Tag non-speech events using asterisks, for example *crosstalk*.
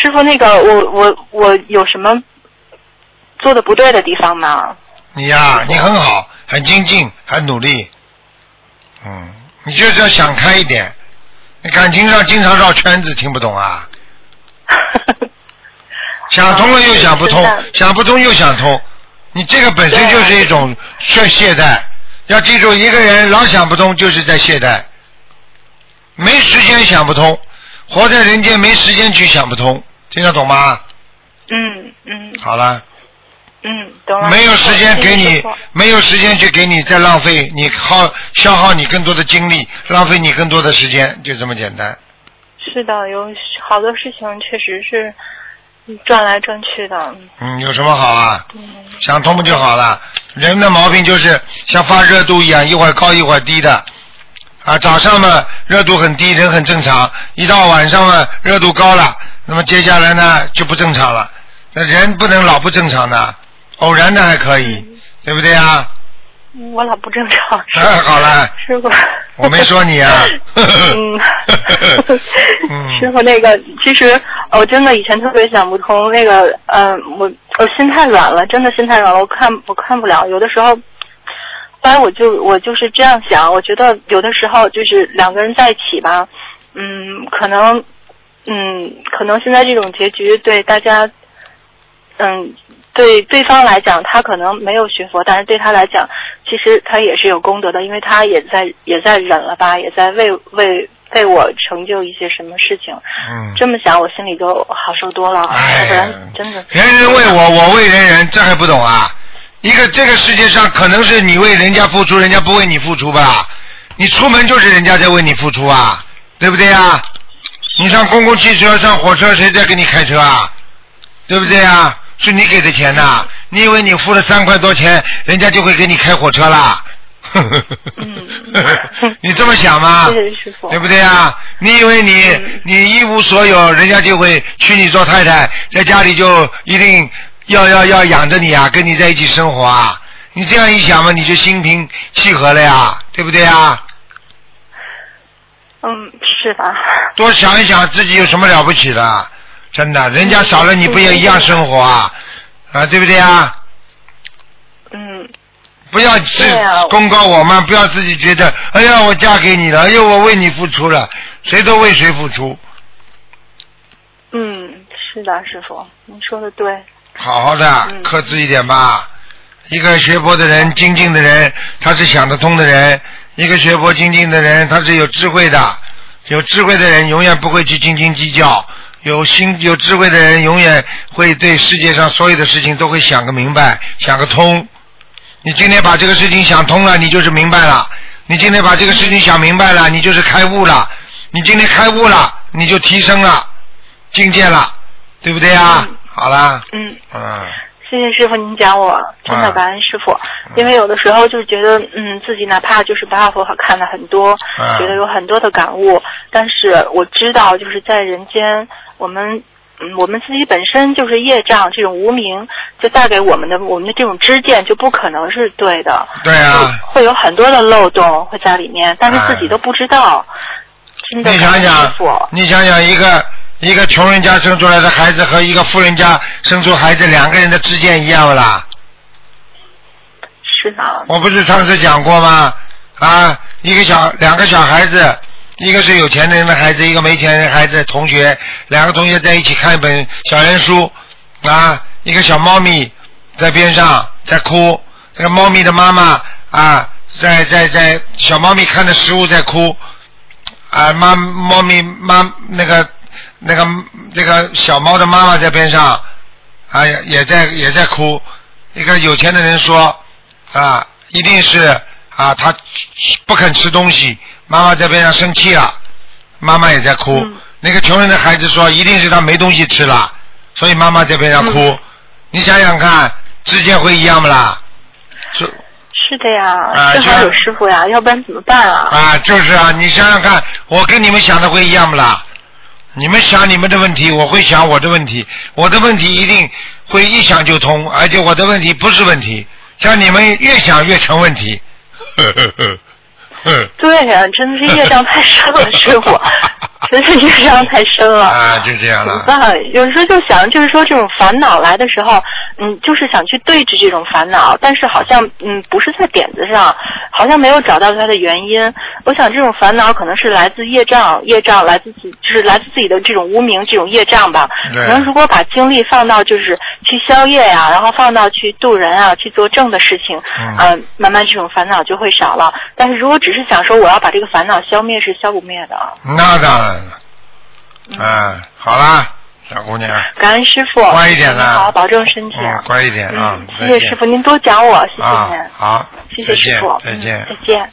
师傅，那个我我我有什么做的不对的地方吗？你呀、你很好，很精进，很努力。嗯，你就是要想开一点。你感情上经常绕圈子，听不懂啊？*laughs* 想通了又想不通，想不通又想通，你这个本身就是一种懈懈怠。要记住，一个人老想不通，就是在懈怠，没时间想不通，活在人间没时间去想不通，听得懂吗？嗯嗯好了。嗯，懂了。没有时间给你没有时间去给你再浪费，你耗消耗你更多的精力，浪费你更多的时间，就这么简单。是的，有好多事情确实是转来转去的。嗯，有什么好啊？嗯，想通不就好了？人的毛病就是像发热度一样，一会儿高一会儿低的。啊，早上嘛热度很低，人很正常；一到晚上嘛热度高了，那么接下来呢就不正常了。那人不能老不正常的，偶然的还可以，对不对啊？我老不正常。哎，好了，师傅。我没说你啊。嗯 *laughs* 嗯，师傅，那个其实我真的以前特别想不通，那个嗯、呃我我心太软了，真的心太软了，我看我看不了，有的时候。后来我就我就是这样想，我觉得有的时候就是两个人在一起吧，嗯，可能，嗯，可能现在这种结局对大家，嗯，对对方来讲，他可能没有学佛，但是对他来讲，其实他也是有功德的，因为他也在也在忍了吧，也在为为为我成就一些什么事情。嗯，这么想，我心里就好受多了，哎要不然真的。人人为我，我为人人，这还不懂啊？一个这个世界上可能是你为人家付出，人家不为你付出吧？你出门就是人家在为你付出啊，对不对啊？你上公共汽车、上火车，谁在给你开车啊？对不对啊？是你给的钱呐、你以为你付了三块多钱，人家就会给你开火车啦？*laughs* *laughs* 你这么想吗？对不对啊？你以为你嗯你一无所有，人家就会娶你做太太，在家里就一定要要要养着你啊，跟你在一起生活啊？你这样一想嘛，你就心平气和了呀，对不对啊？嗯，是的。多想一想自己有什么了不起的，真的，人家少了你不也一样生活啊？啊，对不对啊？嗯不要自功高我慢，不要自己觉得，哎呀，我嫁给你了，哎呦，我为你付出了，谁都为谁付出，嗯，是的，师傅，您说的对。好好的嗯克制一点吧。一个学佛的人、精进的人，他是想得通的人；一个学佛精进的人，他是有智慧的。有智慧的人永远不会去斤斤计较，有心有智慧的人永远会对世界上所有的事情都会想个明白、想个通。你今天把这个事情想通了，你就是明白了；你今天把这个事情想明白了，你就是开悟了；你今天开悟了，你就提升了境界了，对不对啊？嗯好啦，嗯，嗯。谢谢师傅您讲我，真的啊感恩师傅。因为有的时候就是觉得，嗯，自己哪怕就是把佛法看了很多，啊觉得有很多的感悟，但是我知道就是在人间，我们。嗯，我们自己本身就是业障，这种无名就带给我们的我们的这种知见就不可能是对的，对啊，会有很多的漏洞会在里面，但是自己哎都不知道。真的你想想傅，你想想一个一个穷人家生出来的孩子和一个富人家生出孩子，两个人的之间一样不啦？是的，我不是上次讲过吗？啊，一个小两个小孩子，一个是有钱人的孩子，一个没钱人的孩子，同学两个同学在一起看一本小人书，啊，一个小猫咪在边上在哭，这个猫咪的妈妈啊，在在在小猫咪看着食物在哭，啊，妈猫咪妈那个那个那个小猫的妈妈在边上，啊也也在也在哭，一个有钱的人说啊，一定是啊他不肯吃东西，妈妈在边上生气了，妈妈也在哭。嗯那个穷人的孩子说，一定是他没东西吃了，所以妈妈在边上哭。嗯你想想看，之间会一样不啦？是是的呀，啊这幸好有师傅呀，要不然怎么办啊？啊，就是啊，你想想看，我跟你们想的会一样不啦？你们想你们的问题，我会想我的问题，我的问题一定会一想就通，而且我的问题不是问题，像你们越想越成问题。呵呵呵嗯。对呀、真的是业障太深了，师傅，*laughs* 真是业障太深了。啊，就这样了。怎么办？有时候就想，就是说这种烦恼来的时候，嗯，就是想去对峙这种烦恼，但是好像嗯不是在点子上，好像没有找到它的原因。我想这种烦恼可能是来自业障，业障来自自就是来自自己的这种无名这种业障吧。可能如果把精力放到就是去消业呀、然后放到去度人啊，去做正的事情，嗯呃，慢慢这种烦恼就会少了。但是如果只是想说我要把这个烦恼消灭，是消不灭的。那当然了。嗯，好啦，小姑娘，感恩师傅，乖一点啦好好保重身体。嗯，乖一点啊嗯，，谢谢师傅，您多讲我，谢谢啊您，，好，谢谢师傅，再见嗯。再见。